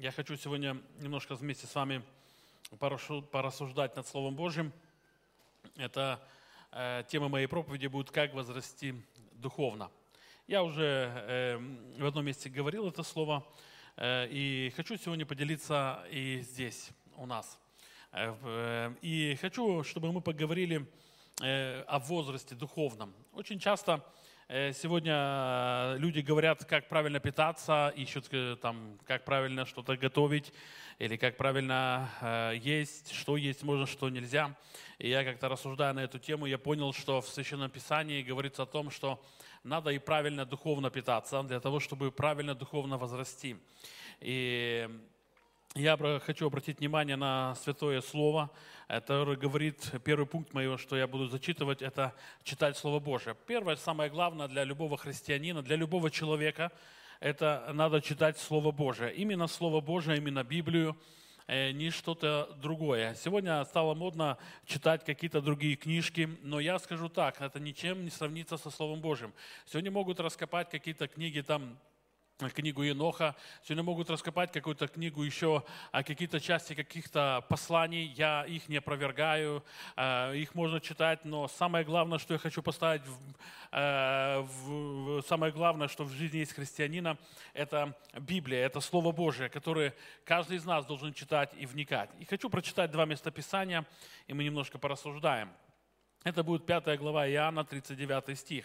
Я хочу сегодня немножко вместе с вами порассуждать над Словом Божьим. Это э, тема моей проповеди будет «Как возрасти духовно». Я уже э, в одном месте говорил это слово, э, и хочу сегодня поделиться и здесь, у нас. Э, э, и хочу, чтобы мы поговорили э, о возрасте духовном. Очень часто сегодня э, люди говорят, как правильно питаться, ищут э, там, как правильно что-то готовить, или как правильно есть, что есть можно, что нельзя. И я как-то рассуждая на эту тему, я понял, что в Священном Писании говорится о том, что надо и правильно духовно питаться, для того, чтобы правильно духовно возрасти. И я хочу обратить внимание на Святое Слово, которое говорит, первый пункт моего, что я буду зачитывать, это читать Слово Божие. Первое, самое главное для любого христианина, для любого человека, это надо читать Слово Божие. Именно Слово Божие, именно Библию, э, не что-то другое. Сегодня стало модно читать какие-то другие книжки, но я скажу так, это ничем не сравнится со Словом Божьим. Сегодня могут раскопать какие-то книги там книгу Еноха, сегодня могут раскопать какую-то книгу еще, а какие-то части каких-то посланий, я их не опровергаю, а, их можно читать, но самое главное, что я хочу поставить, в, э, в, самое главное, что в жизни есть христианина, это Библия, это Слово Божие, которое каждый из нас должен читать и вникать. И хочу прочитать два местописания, и мы немножко порассуждаем. Это будет 5 глава Иоанна, 39 стих.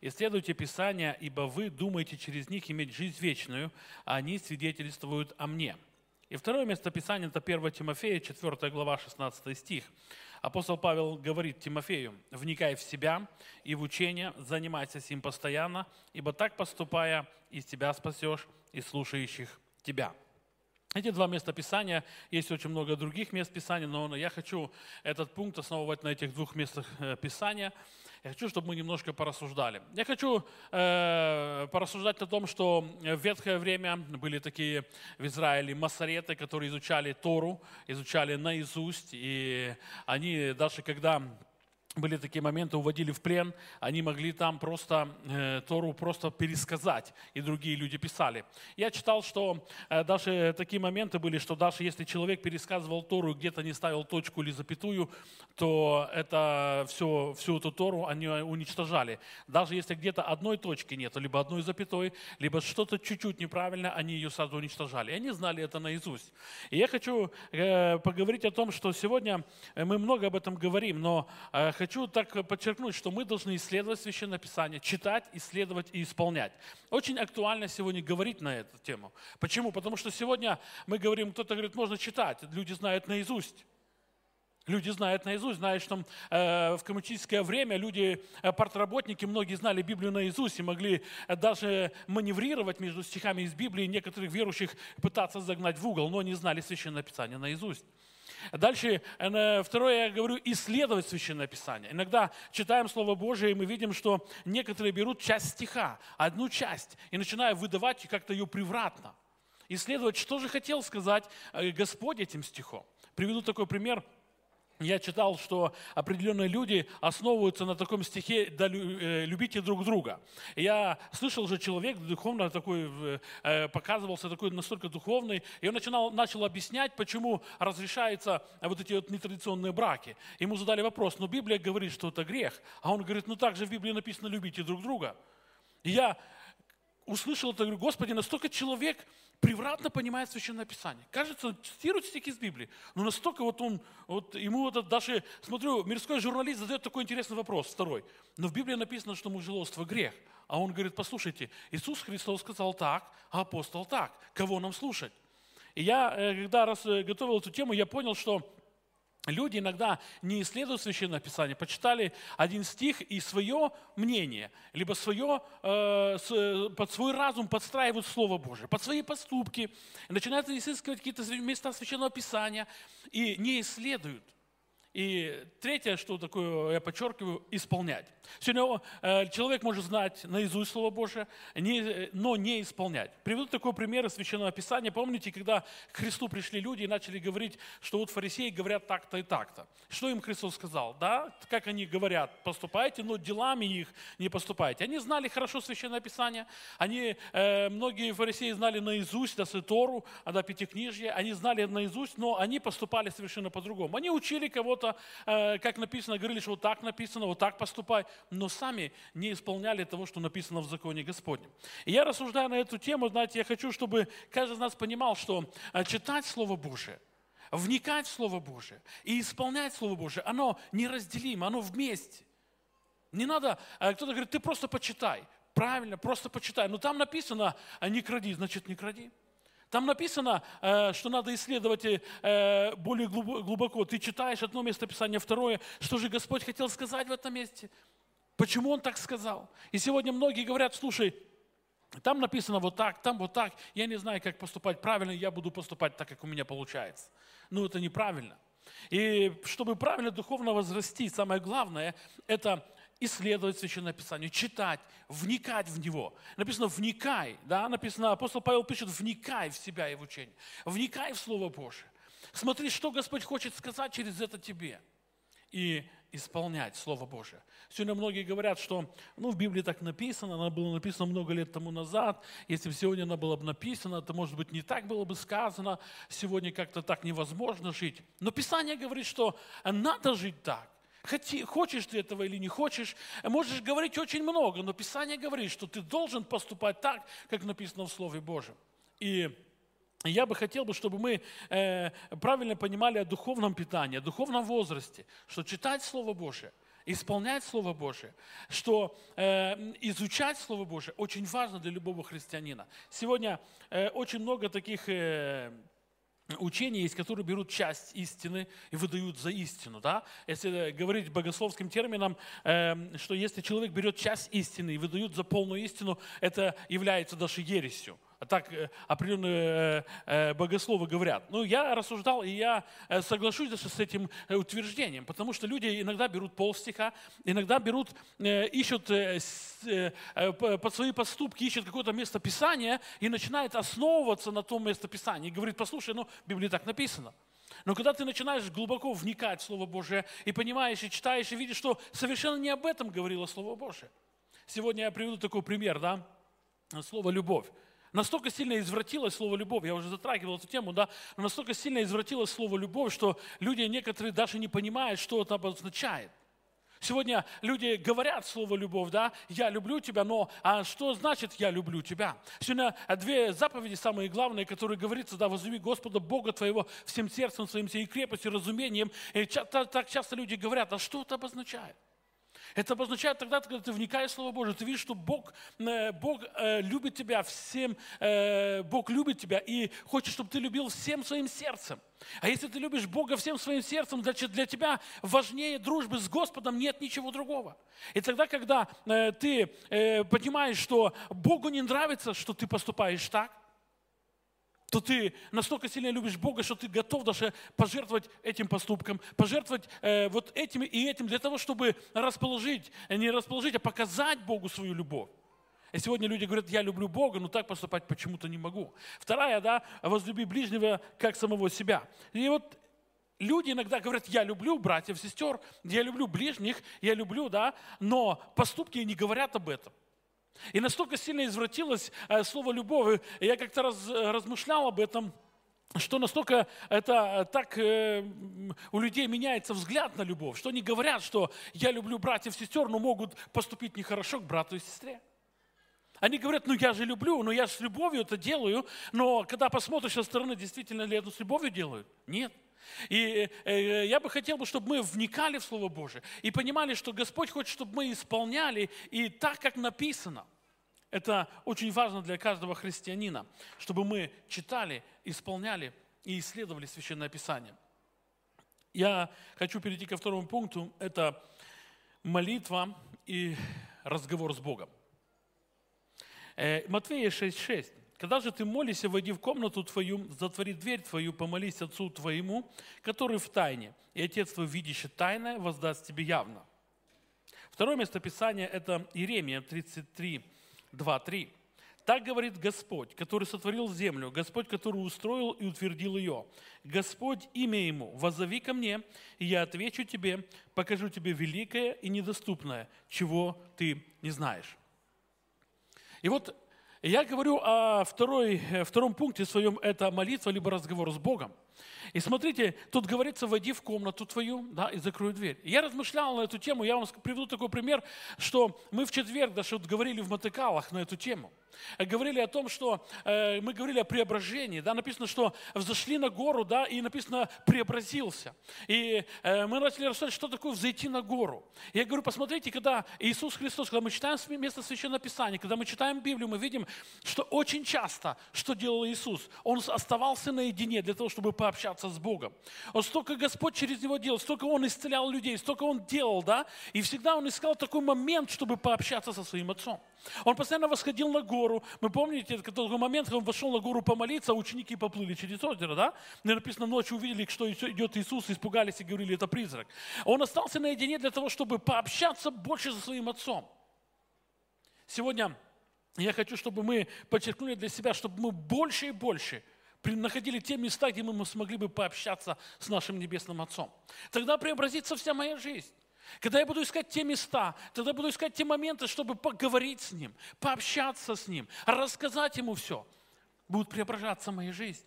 «Исследуйте Писания, ибо вы думаете через них иметь жизнь вечную, а они свидетельствуют о мне». И второе место Писания – это 1 Тимофея, 4 глава, 16 стих. Апостол Павел говорит Тимофею, «Вникай в себя и в учение, занимайся с ним постоянно, ибо так поступая, из тебя спасешь и слушающих тебя». Эти два места Писания, есть очень много других мест Писания, но я хочу этот пункт основывать на этих двух местах э, Писания. Я хочу, чтобы мы немножко порассуждали. Я хочу э, порассуждать о том, что в ветхое время были такие в Израиле массареты, которые изучали Тору, изучали наизусть, и они даже когда были такие моменты, уводили в плен, они могли там просто э, Тору просто пересказать, и другие люди писали. Я читал, что э, даже такие моменты были, что даже если человек пересказывал Тору, где-то не ставил точку или запятую, то это все, всю эту Тору они уничтожали. Даже если где-то одной точки нет, либо одной запятой, либо что-то чуть-чуть неправильно, они ее сразу уничтожали. И они знали это наизусть. И я хочу э, поговорить о том, что сегодня мы много об этом говорим, но э, хочу так подчеркнуть, что мы должны исследовать Священное Писание, читать, исследовать и исполнять. Очень актуально сегодня говорить на эту тему. Почему? Потому что сегодня мы говорим, кто-то говорит, можно читать, люди знают наизусть. Люди знают наизусть, знают, что э, в коммунистическое время люди, э, портработники, многие знали Библию наизусть и могли э, даже маневрировать между стихами из Библии, некоторых верующих пытаться загнать в угол, но не знали Священное Писание наизусть. Дальше, э, второе, я говорю, исследовать Священное Писание. Иногда читаем Слово Божие, и мы видим, что некоторые берут часть стиха, одну часть, и начинают выдавать как-то ее превратно. Исследовать, что же хотел сказать э, Господь этим стихом. Приведу такой пример – я читал, что определенные люди основываются на таком стихе да, э, «любите друг друга». Я слышал же человек духовно такой, э, показывался такой настолько духовный, и он начинал, начал объяснять, почему разрешаются вот эти вот нетрадиционные браки. Ему задали вопрос, но Библия говорит, что это грех. А он говорит, ну так же в Библии написано «любите друг друга». И я услышал это, говорю, Господи, настолько человек превратно понимает Священное Писание. Кажется, цитирует стихи из Библии, но настолько вот он, вот ему вот даже, смотрю, мирской журналист задает такой интересный вопрос, второй. Но в Библии написано, что мужеловство грех. А он говорит, послушайте, Иисус Христос сказал так, а апостол так. Кого нам слушать? И я, э, когда раз э, готовил эту тему, я понял, что Люди иногда не исследуют Священное Писание, почитали один стих и свое мнение, либо свое, э, под свой разум подстраивают Слово Божие, под свои поступки, начинают изыскивать какие-то места Священного Писания и не исследуют. И третье, что такое, я подчеркиваю, исполнять. Сегодня э, человек может знать наизусть Слово Божие, но не исполнять. Приведу такой пример из Священного Писания. Помните, когда к Христу пришли люди и начали говорить, что вот фарисеи говорят так-то и так-то. Что им Христос сказал? Да, как они говорят, поступайте, но делами их не поступайте. Они знали хорошо Священное Писание. Они, э, многие фарисеи знали наизусть, да, Тору, да, Пятикнижье. Они знали наизусть, но они поступали совершенно по-другому. Они учили кого-то что-то, э, как написано, говорили, что вот так написано, вот так поступай, но сами не исполняли того, что написано в законе Господнем. И я рассуждаю на эту тему, знаете, я хочу, чтобы каждый из нас понимал, что э, читать Слово Божие, вникать в Слово Божие и исполнять Слово Божие, оно неразделимо, оно вместе. Не надо, э, кто-то говорит, ты просто почитай. Правильно, просто почитай. Но там написано, не кради, значит не кради. Там написано, э, что надо исследовать э, более глубоко. Ты читаешь одно местописание, второе. Что же Господь хотел сказать в этом месте? Почему Он так сказал? И сегодня многие говорят, слушай, там написано вот так, там вот так. Я не знаю, как поступать правильно, я буду поступать так, как у меня получается. Ну, это неправильно. И чтобы правильно духовно возрасти, самое главное, это исследовать Священное Писание, читать, вникать в него. Написано «вникай», да, написано, апостол Павел пишет «вникай в себя и в учение», «вникай в Слово Божие». Смотри, что Господь хочет сказать через это тебе. И исполнять Слово Божие. Сегодня многие говорят, что ну, в Библии так написано, она была написана много лет тому назад. Если бы сегодня она была бы написана, то, может быть, не так было бы сказано. Сегодня как-то так невозможно жить. Но Писание говорит, что надо жить так. Хочешь ты этого или не хочешь, можешь говорить очень много, но Писание говорит, что ты должен поступать так, как написано в Слове Божьем. И я бы хотел, чтобы мы э, правильно понимали о духовном питании, о духовном возрасте, что читать Слово Божие, исполнять Слово Божие, что э, изучать Слово Божие очень важно для любого христианина. Сегодня э, очень много таких учения есть, которые берут часть истины и выдают за истину. Да? Если говорить богословским термином, э, что если человек берет часть истины и выдают за полную истину, это является даже ересью. Так э, определенные э, э, богословы говорят. Ну, я рассуждал, и я соглашусь даже с этим утверждением, потому что люди иногда берут полстиха, иногда берут, ищут под свои поступки, ищут какое-то место Писания и начинают основываться на том местописании. И говорит, послушай, ну, в Библии так написано. Но когда ты начинаешь глубоко вникать в Слово Божие и понимаешь, и читаешь, и видишь, что совершенно не об этом говорило Слово Божие. Сегодня я приведу такой пример, да, слово «любовь». Настолько сильно извратилось слово «любовь», я уже затрагивал эту тему, да, но настолько сильно извратилось слово «любовь», что люди некоторые даже не понимают, что это обозначает. Сегодня люди говорят слово «любовь», да, «я люблю тебя», но а что значит «я люблю тебя»? Сегодня две заповеди самые главные, которые говорится, да, «возлюби Господа Бога твоего всем сердцем своим, всей крепостью, разумением». И так часто люди говорят, а что это обозначает? Это обозначает тогда, когда ты вникаешь в Слово Божие, ты видишь, что Бог, э, Бог э, любит тебя всем, э, Бог любит тебя и хочет, чтобы ты любил всем своим сердцем. А если ты любишь Бога всем своим сердцем, значит для тебя важнее дружбы с Господом нет ничего другого. И тогда, когда ты понимаешь, что Богу не нравится, что ты поступаешь так, то ты настолько сильно любишь Бога, что ты готов даже пожертвовать этим поступком, пожертвовать э, вот этим и этим для того, чтобы расположить, не расположить, а показать Богу свою любовь. И сегодня люди говорят, я люблю Бога, но так поступать почему-то не могу. Вторая, да, возлюби ближнего, как самого себя. И вот люди иногда говорят, я люблю братьев, сестер, я люблю ближних, я люблю, да, но поступки не говорят об этом. И настолько сильно извратилось э, слово «любовь», я как-то раз, размышлял об этом, что настолько это так э, у людей меняется взгляд на любовь, что они говорят, что я люблю братьев и сестер, но могут поступить нехорошо к брату и сестре. Они говорят, ну я же люблю, но я же с любовью это делаю, но когда посмотришь со стороны, действительно ли это с любовью делают? Нет. И э, я бы хотел, чтобы мы вникали в Слово Божие и понимали, что Господь хочет, чтобы мы исполняли и так, как написано. Это очень важно для каждого христианина, чтобы мы читали, исполняли и исследовали Священное Писание. Я хочу перейти ко второму пункту. Это молитва и разговор с Богом. Э, Матфея 6.6. Когда же ты молишься, войди в комнату твою, затвори дверь твою, помолись Отцу твоему, который в тайне, и Отец твой, видящий тайное, воздаст тебе явно. Второе местописание – это Иеремия 33, 2, 3. Так говорит Господь, который сотворил землю, Господь, который устроил и утвердил ее. Господь, имя Ему, возови ко мне, и я отвечу тебе, покажу тебе великое и недоступное, чего ты не знаешь. И вот я говорю о второй, э, втором пункте своем, это молитва, либо разговор с Богом. И смотрите, тут говорится, войди в комнату твою, да, и закрой дверь. Я размышлял на эту тему, я вам приведу такой пример, что мы в четверг даже вот говорили в Мотыкалах на эту тему – говорили о том, что э, мы говорили о преображении, да, написано, что взошли на гору, да, и написано преобразился. И э, мы начали рассуждать, что такое взойти на гору. Я говорю, посмотрите, когда Иисус Христос, когда мы читаем место Священного Писания, когда мы читаем Библию, мы видим, что очень часто, что делал Иисус, Он оставался наедине для того, чтобы пообщаться с Богом. Вот столько Господь через Него делал, столько Он исцелял людей, столько Он делал, да, и всегда Он искал такой момент, чтобы пообщаться со Своим Отцом. Он постоянно восходил на гору. Мы помните этот момент, когда он вошел на гору помолиться, а ученики поплыли через озеро, да? Мне написано, ночью увидели, что идет Иисус, испугались и говорили, это призрак. Он остался наедине для того, чтобы пообщаться больше со своим отцом. Сегодня я хочу, чтобы мы подчеркнули для себя, чтобы мы больше и больше находили те места, где мы смогли бы пообщаться с нашим Небесным Отцом. Тогда преобразится вся моя жизнь. Когда я буду искать те места, тогда буду искать те моменты, чтобы поговорить с Ним, пообщаться с Ним, рассказать Ему все, будет преображаться моя жизнь.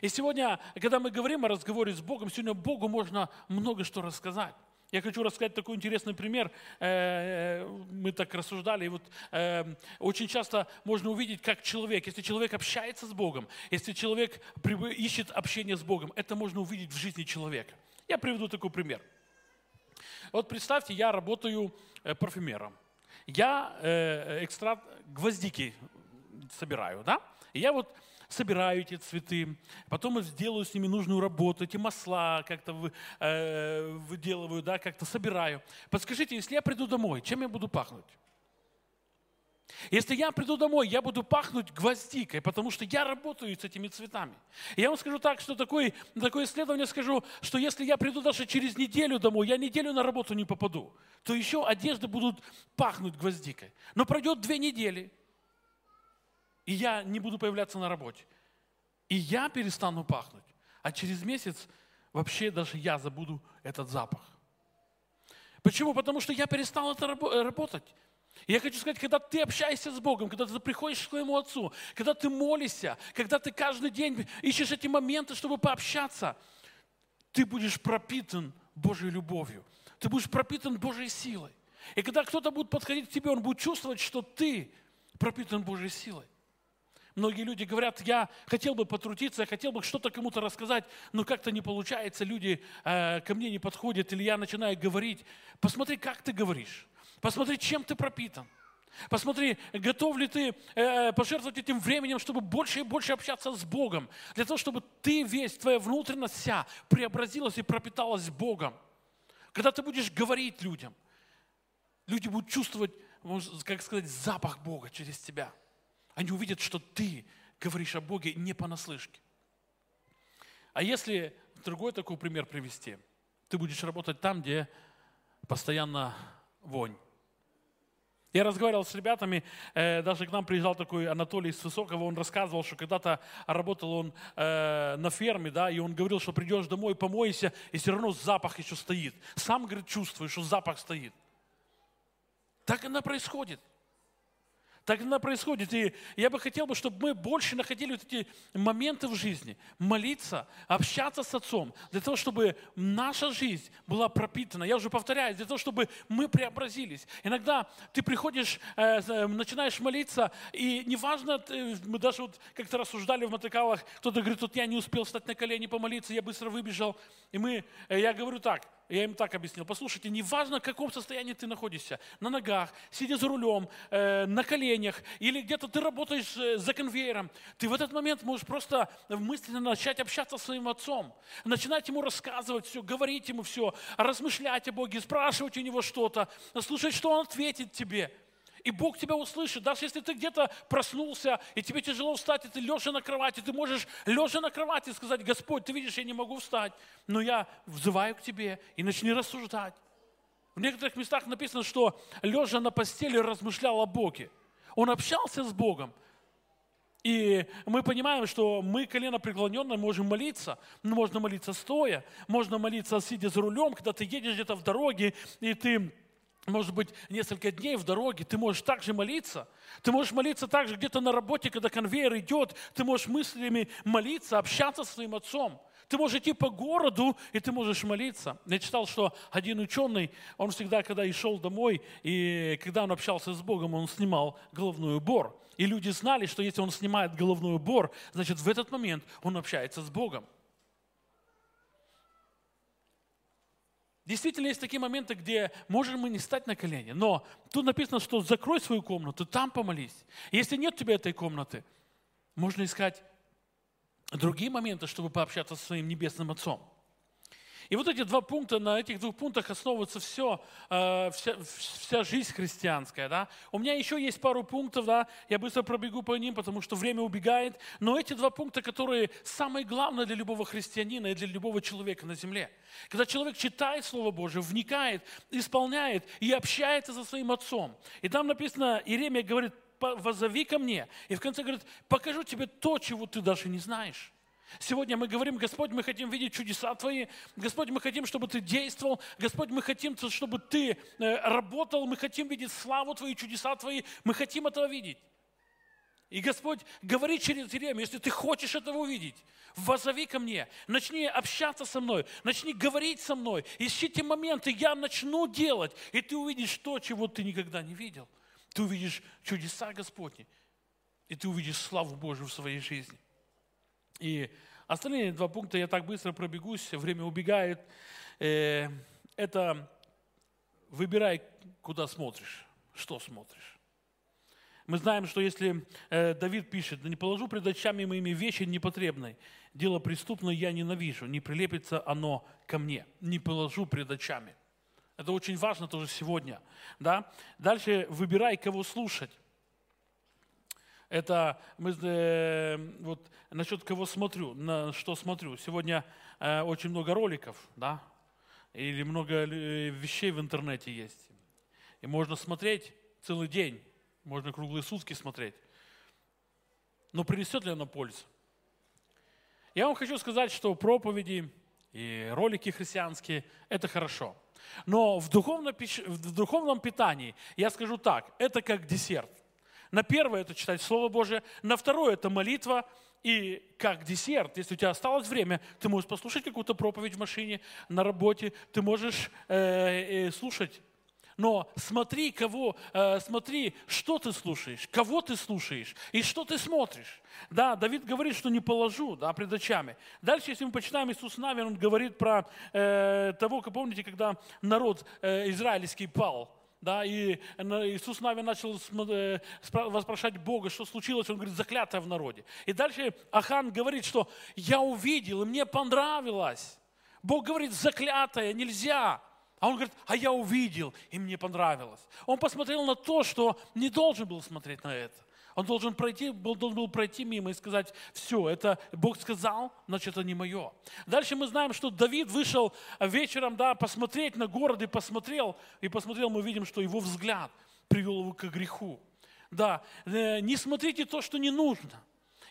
И сегодня, когда мы говорим о разговоре с Богом, сегодня Богу можно много что рассказать. Я хочу рассказать такой интересный пример. Э, э, мы так рассуждали. И вот э, очень часто можно увидеть, как человек, если человек общается с Богом, если человек ищет общение с Богом, это можно увидеть в жизни человека. Я приведу такой пример. Вот представьте, я работаю парфюмером. Я экстракт гвоздики собираю, да? И я вот собираю эти цветы, потом сделаю с ними нужную работу, эти масла как-то вы, э, выделываю, да, как-то собираю. Подскажите, если я приду домой, чем я буду пахнуть? Если я приду домой, я буду пахнуть гвоздикой, потому что я работаю с этими цветами. Я вам скажу так, что такое, такое исследование скажу, что если я приду даже через неделю домой, я неделю на работу не попаду, то еще одежды будут пахнуть гвоздикой. Но пройдет две недели, и я не буду появляться на работе. И я перестану пахнуть. А через месяц вообще даже я забуду этот запах. Почему? Потому что я перестал это работать. И я хочу сказать, когда ты общаешься с Богом, когда ты приходишь к своему Отцу, когда ты молишься, когда ты каждый день ищешь эти моменты, чтобы пообщаться, ты будешь пропитан Божьей любовью, ты будешь пропитан Божьей силой. И когда кто-то будет подходить к тебе, он будет чувствовать, что ты пропитан Божьей силой. Многие люди говорят, я хотел бы потрудиться, я хотел бы что-то кому-то рассказать, но как-то не получается, люди э, ко мне не подходят, или я начинаю говорить. Посмотри, как ты говоришь. Посмотри, чем ты пропитан. Посмотри, готов ли ты э, пожертвовать этим временем, чтобы больше и больше общаться с Богом, для того, чтобы ты весь, твоя внутренность вся преобразилась и пропиталась Богом. Когда ты будешь говорить людям, люди будут чувствовать, как сказать, запах Бога через тебя. Они увидят, что ты говоришь о Боге не понаслышке. А если другой такой пример привести, ты будешь работать там, где постоянно вонь. Я разговаривал с ребятами, э, даже к нам приезжал такой Анатолий из Высокого, он рассказывал, что когда-то работал он э, на ферме, да, и он говорил, что придешь домой, помойся, и все равно запах еще стоит. Сам, говорит, чувствуешь, что запах стоит. Так оно происходит. Так иногда происходит. И я бы хотел, бы, чтобы мы больше находили вот эти моменты в жизни. Молиться, общаться с Отцом. Для того, чтобы наша жизнь была пропитана. Я уже повторяю, для того, чтобы мы преобразились. Иногда ты приходишь, э, начинаешь молиться, и неважно, мы даже вот как-то рассуждали в мотокалах, кто-то говорит, вот я не успел встать на колени помолиться, я быстро выбежал. И мы, э, я говорю так, я им так объяснил. Послушайте, неважно, в каком состоянии ты находишься, на ногах, сидя за рулем, э, на коленях, или где-то ты работаешь э, за конвейером, ты в этот момент можешь просто мысленно начать общаться с своим отцом, начинать ему рассказывать все, говорить ему все, размышлять о Боге, спрашивать у него что-то, слушать, что он ответит тебе. И Бог тебя услышит. Даже если ты где-то проснулся, и тебе тяжело встать, и ты лежа на кровати, ты можешь лежа на кровати сказать, Господь, ты видишь, я не могу встать, но я взываю к тебе и начни рассуждать. В некоторых местах написано, что лежа на постели размышлял о Боге. Он общался с Богом. И мы понимаем, что мы колено преклоненно можем молиться. Но можно молиться стоя, можно молиться сидя за рулем, когда ты едешь где-то в дороге, и ты может быть, несколько дней в дороге, ты можешь также молиться. Ты можешь молиться также где-то на работе, когда конвейер идет. Ты можешь мыслями молиться, общаться со своим отцом. Ты можешь идти по городу, и ты можешь молиться. Я читал, что один ученый, он всегда, когда и шел домой, и когда он общался с Богом, он снимал головной убор. И люди знали, что если он снимает головной убор, значит, в этот момент он общается с Богом. Действительно, есть такие моменты, где можем мы не стать на колени, но тут написано, что закрой свою комнату, там помолись. Если нет у тебя этой комнаты, можно искать другие моменты, чтобы пообщаться со своим небесным Отцом. И вот эти два пункта, на этих двух пунктах основывается все, э, вся, вся жизнь христианская. Да? У меня еще есть пару пунктов, да? я быстро пробегу по ним, потому что время убегает. Но эти два пункта, которые самые главные для любого христианина и для любого человека на земле. Когда человек читает Слово Божие, вникает, исполняет и общается со своим отцом. И там написано, Иеремия говорит, возови ко мне. И в конце говорит, покажу тебе то, чего ты даже не знаешь. Сегодня мы говорим, Господь, мы хотим видеть чудеса Твои. Господь, мы хотим, чтобы Ты действовал. Господь, мы хотим, чтобы Ты э, работал. Мы хотим видеть славу Твою, чудеса Твои. Мы хотим этого видеть. И Господь говорит через Иеремию, если ты хочешь этого увидеть, возови ко мне, начни общаться со мной, начни говорить со мной, ищи те моменты, я начну делать, и ты увидишь то, чего ты никогда не видел. Ты увидишь чудеса Господни, и ты увидишь славу Божию в своей жизни. И остальные два пункта я так быстро пробегусь, время убегает. Э, это выбирай, куда смотришь, что смотришь. Мы знаем, что если э, Давид пишет, «Да не положу пред очами моими вещи непотребной, дело преступное я ненавижу, не прилепится оно ко мне, не положу пред очами». Это очень важно тоже сегодня. Да? Дальше выбирай, кого слушать. Это мы, э, вот насчет кого смотрю, на что смотрю. Сегодня э, очень много роликов, да, или много э, вещей в интернете есть. И можно смотреть целый день, можно круглые сутки смотреть. Но принесет ли оно пользу? Я вам хочу сказать, что проповеди и ролики христианские – это хорошо. Но в духовном, в духовном питании, я скажу так, это как десерт – на первое это читать Слово Божие, на второе это молитва, и как десерт, если у тебя осталось время, ты можешь послушать какую-то проповедь в машине, на работе, ты можешь э, э, слушать. Но смотри, кого, э, смотри, что ты слушаешь, кого ты слушаешь и что ты смотришь. Да, Давид говорит, что не положу да, пред очами. Дальше, если мы почитаем Иисус Навин, он говорит про э, того, как помните, когда народ э, израильский пал да, и Иисус Навин начал э, воспрашать Бога, что случилось, он говорит, заклятое в народе. И дальше Ахан говорит, что я увидел, и мне понравилось. Бог говорит, заклятое, нельзя. А он говорит, а я увидел, и мне понравилось. Он посмотрел на то, что не должен был смотреть на это. Он должен пройти, был, должен был пройти мимо и сказать, все, это Бог сказал, значит, это не мое. Дальше мы знаем, что Давид вышел вечером, да, посмотреть на город и посмотрел, и посмотрел, мы видим, что его взгляд привел его к греху. Да, э, не смотрите то, что не нужно.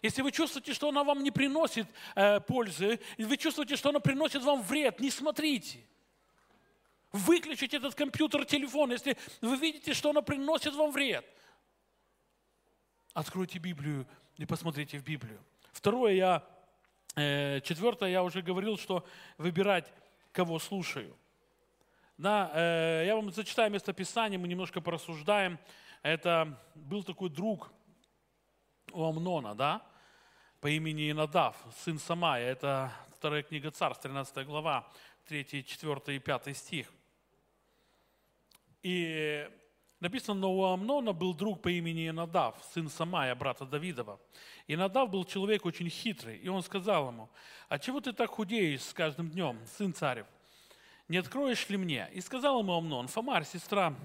Если вы чувствуете, что она вам не приносит э, пользы, и вы чувствуете, что она приносит вам вред, не смотрите. Выключите этот компьютер, телефон, если вы видите, что она приносит вам вред – Откройте Библию и посмотрите в Библию. Второе, я, э, четвертое, я уже говорил, что выбирать, кого слушаю. Да, э, я вам зачитаю местописание, мы немножко порассуждаем. Это был такой друг у Амнона, да, по имени Инадав, сын Самая. Это вторая книга Царств, 13 глава, 3, 4 и 5 стих. И Написано, но у Амнона был друг по имени Инадав, сын Самая, брата Давидова. Инадав был человек очень хитрый, и он сказал ему, а чего ты так худеешь с каждым днем, сын царев? Не откроешь ли мне? И сказал ему Амнон, Фомарь, сестра,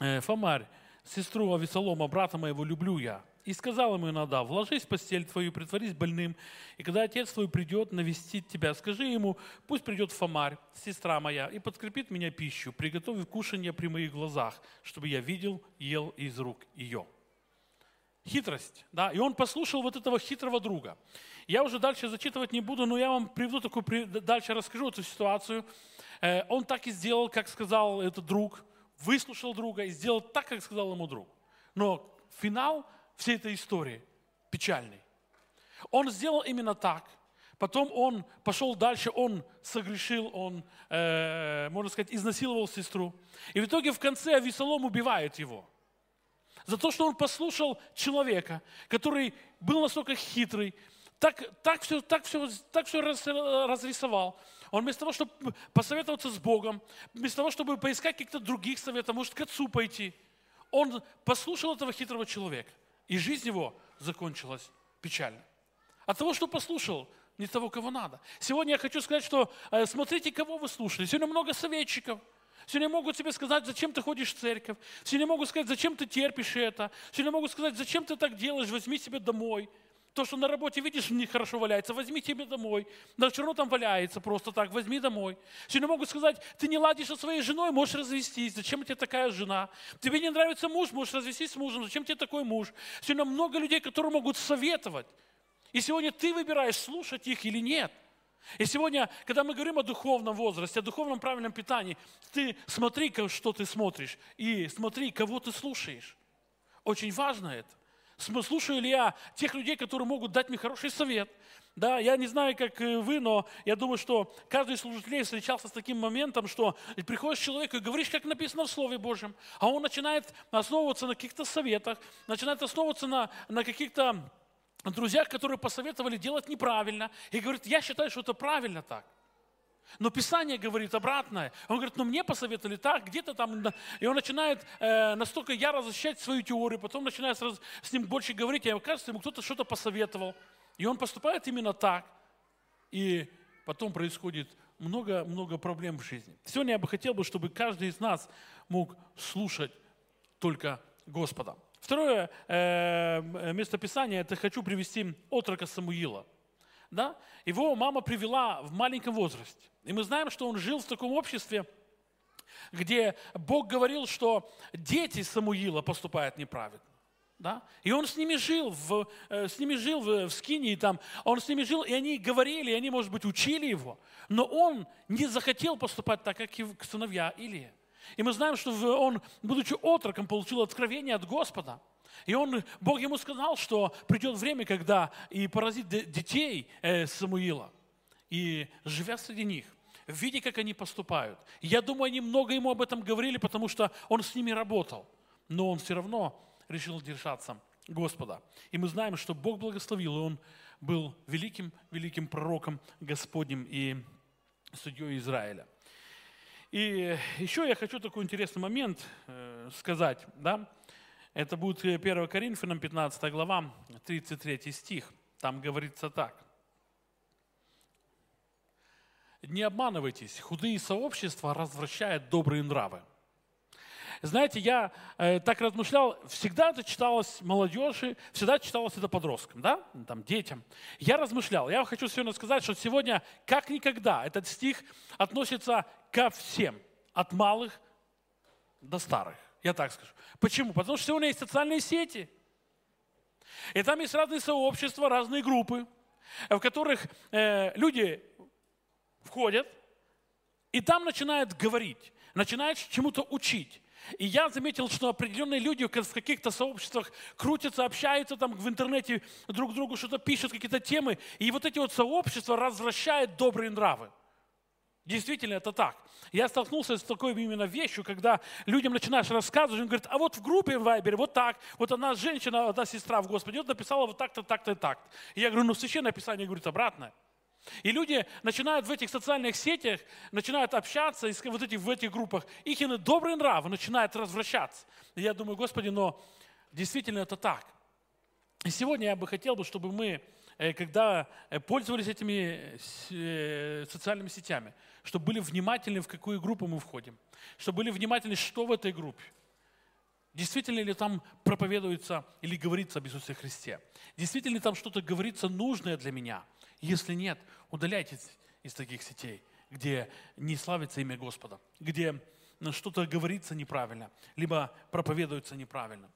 э, Фомарь, сестру Авесолома, брата моего, люблю я. И сказал ему иногда, вложись в постель твою, притворись больным, и когда отец твой придет навестить тебя, скажи ему, пусть придет Фомарь, сестра моя, и подкрепит меня пищу, приготовив кушанье при моих глазах, чтобы я видел, ел из рук ее. Хитрость, да, и он послушал вот этого хитрого друга. Я уже дальше зачитывать не буду, но я вам приведу такую, дальше расскажу эту ситуацию. Э, он так и сделал, как сказал этот друг, выслушал друга и сделал так, как сказал ему друг. Но финал – всей этой истории печальной. Он сделал именно так. Потом он пошел дальше, он согрешил, он, э, можно сказать, изнасиловал сестру. И в итоге в конце Авесолом убивает его. За то, что он послушал человека, который был настолько хитрый, так, так, все, так, все, так все раз, разрисовал. Он вместо того, чтобы посоветоваться с Богом, вместо того, чтобы поискать каких-то других советов, может, к отцу пойти, он послушал этого хитрого человека. И жизнь его закончилась печально. От того, что послушал, не того, кого надо. Сегодня я хочу сказать, что э, смотрите, кого вы слушали. Сегодня много советчиков. Сегодня могут тебе сказать, зачем ты ходишь в церковь. Сегодня могут сказать, зачем ты терпишь это. Сегодня могут сказать, зачем ты так делаешь, возьми себе домой. То, что на работе видишь, нехорошо валяется, возьми тебе домой. Да все равно там валяется просто так, возьми домой. Сегодня могут сказать, ты не ладишь со своей женой, можешь развестись. Зачем тебе такая жена? Тебе не нравится муж, можешь развестись с мужем. Зачем тебе такой муж? Сегодня много людей, которые могут советовать. И сегодня ты выбираешь, слушать их или нет. И сегодня, когда мы говорим о духовном возрасте, о духовном правильном питании, ты смотри, что ты смотришь, и смотри, кого ты слушаешь. Очень важно это слушаю ли я тех людей, которые могут дать мне хороший совет. Да, я не знаю, как э, вы, но я думаю, что каждый из служителей встречался с таким моментом, что приходишь к человеку и говоришь, как написано в Слове Божьем, а он начинает основываться на каких-то советах, начинает основываться на, на каких-то друзьях, которые посоветовали делать неправильно, и говорит, я считаю, что это правильно так. Но Писание говорит обратное. Он говорит, ну мне посоветовали так, где-то там. И он начинает э, настолько яро защищать свою теорию, потом начинает с, с ним больше говорить, и оказывается, ему кто-то что-то посоветовал. И он поступает именно так. И потом происходит много-много проблем в жизни. Сегодня я бы хотел, бы, чтобы каждый из нас мог слушать только Господа. Второе э, местописание, это хочу привести отрока Самуила – да, его мама привела в маленьком возрасте. И мы знаем, что он жил в таком обществе, где Бог говорил, что дети Самуила поступают неправильно. Да? И он с ними жил, в, э, с ними жил в, в Скине, и там, он с ними жил, и они говорили, и они, может быть, учили его, но он не захотел поступать так, как и сыновья Илия. И мы знаем, что он, будучи отроком, получил откровение от Господа – и он, Бог ему сказал, что придет время, когда и поразит детей э, Самуила. И живя среди них, видя, как они поступают. Я думаю, они много ему об этом говорили, потому что он с ними работал. Но он все равно решил держаться Господа. И мы знаем, что Бог благословил, и он был великим, великим пророком Господним и судьей Израиля. И еще я хочу такой интересный момент э, сказать, да, это будет 1 Коринфянам 15 глава, 33 стих. Там говорится так. Не обманывайтесь, худые сообщества развращают добрые нравы. Знаете, я э, так размышлял, всегда это читалось молодежи, всегда читалось это подросткам, да, там, детям. Я размышлял, я хочу сегодня сказать, что сегодня, как никогда, этот стих относится ко всем, от малых до старых. Я так скажу. Почему? Потому что сегодня есть социальные сети. И там есть разные сообщества, разные группы, в которых э, люди входят, и там начинают говорить, начинают чему-то учить. И я заметил, что определенные люди в каких-то сообществах крутятся, общаются там в интернете, друг другу что-то пишут, какие-то темы. И вот эти вот сообщества развращают добрые нравы. Действительно, это так. Я столкнулся с такой именно вещью, когда людям начинаешь рассказывать, он говорит, а вот в группе в Вайбере вот так, вот одна женщина, одна сестра в Господе, вот написала вот так-то, так-то и так. И я говорю, ну Священное Писание говорит обратное. И люди начинают в этих социальных сетях, начинают общаться вот эти, в этих группах, их добрый нрав начинает развращаться. И я думаю, Господи, но действительно это так. И сегодня я бы хотел, бы, чтобы мы, э, когда э, пользовались этими э, социальными сетями, чтобы были внимательны, в какую группу мы входим, чтобы были внимательны, что в этой группе. Действительно ли там проповедуется или говорится об Иисусе Христе? Действительно ли там что-то говорится нужное для меня? Если нет, удаляйтесь из таких сетей, где не славится имя Господа, где что-то говорится неправильно, либо проповедуется неправильно.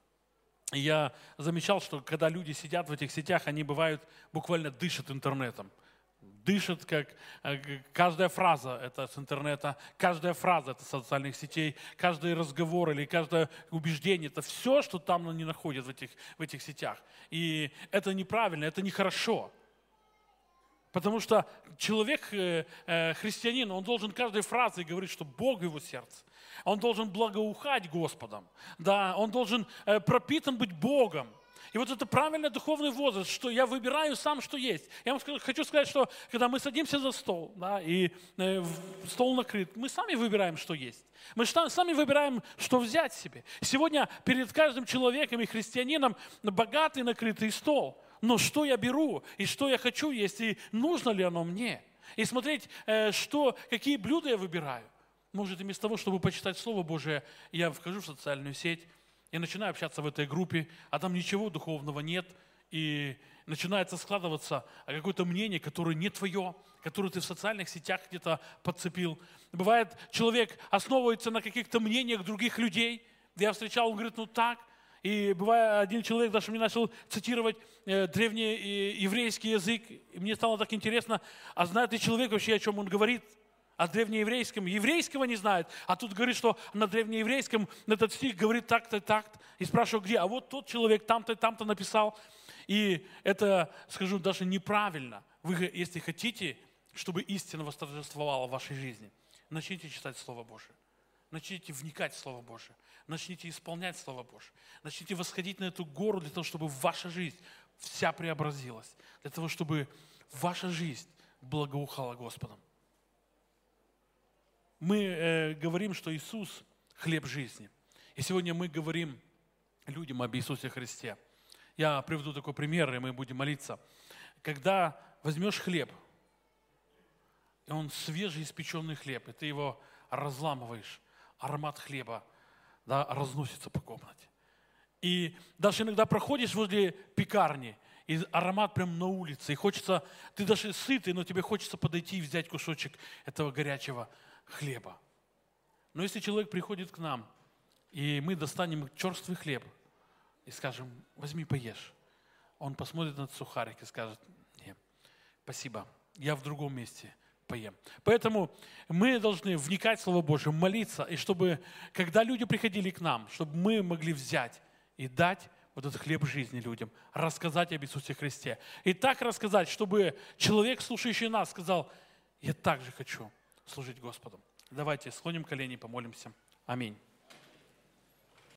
И я замечал, что когда люди сидят в этих сетях, они бывают буквально дышат интернетом дышит, как э, каждая фраза это с интернета, каждая фраза это с социальных сетей, каждый разговор или каждое убеждение, это все, что там они находят в этих, в этих сетях. И это неправильно, это нехорошо. Потому что человек, э, э, христианин, он должен каждой фразой говорить, что Бог его сердце. Он должен благоухать Господом. Да, он должен пропитан быть Богом. И вот это правильный духовный возраст, что я выбираю сам, что есть. Я вам хочу сказать, что когда мы садимся за стол, да, и э, стол накрыт, мы сами выбираем, что есть. Мы сами выбираем, что взять себе. Сегодня перед каждым человеком и христианином богатый накрытый стол. Но что я беру, и что я хочу есть, и нужно ли оно мне? И смотреть, э, что, какие блюда я выбираю. Может, вместо того, чтобы почитать Слово Божие, я вхожу в социальную сеть, я начинаю общаться в этой группе, а там ничего духовного нет, и начинается складываться какое-то мнение, которое не твое, которое ты в социальных сетях где-то подцепил. Бывает, человек основывается на каких-то мнениях других людей. Я встречал, он говорит, ну так. И бывает, один человек даже мне начал цитировать э, древний э, еврейский язык. И мне стало так интересно, а знает ли человек вообще, о чем он говорит? о древнееврейском. Еврейского не знает. А тут говорит, что на древнееврейском этот стих говорит так-то, так-то. И спрашиваю, где? А вот тот человек там-то, там-то написал. И это, скажу, даже неправильно. Вы, если хотите, чтобы истина восторжествовала в вашей жизни, начните читать Слово Божие. Начните вникать в Слово Божие. Начните исполнять Слово Божие. Начните восходить на эту гору для того, чтобы ваша жизнь вся преобразилась. Для того, чтобы ваша жизнь благоухала Господом мы э, говорим, что Иисус – хлеб жизни. И сегодня мы говорим людям об Иисусе Христе. Я приведу такой пример, и мы будем молиться. Когда возьмешь хлеб, и он свежий испеченный хлеб, и ты его разламываешь, аромат хлеба да, разносится по комнате. И даже иногда проходишь возле пекарни, и аромат прям на улице, и хочется, ты даже сытый, но тебе хочется подойти и взять кусочек этого горячего хлеба. Но если человек приходит к нам, и мы достанем черствый хлеб, и скажем, возьми, поешь, он посмотрит на сухарик и скажет, нет, спасибо, я в другом месте поем. Поэтому мы должны вникать в Слово Божие, молиться, и чтобы, когда люди приходили к нам, чтобы мы могли взять и дать вот этот хлеб жизни людям, рассказать об Иисусе Христе. И так рассказать, чтобы человек, слушающий нас, сказал, я также хочу служить Господу. Давайте склоним колени, помолимся. Аминь.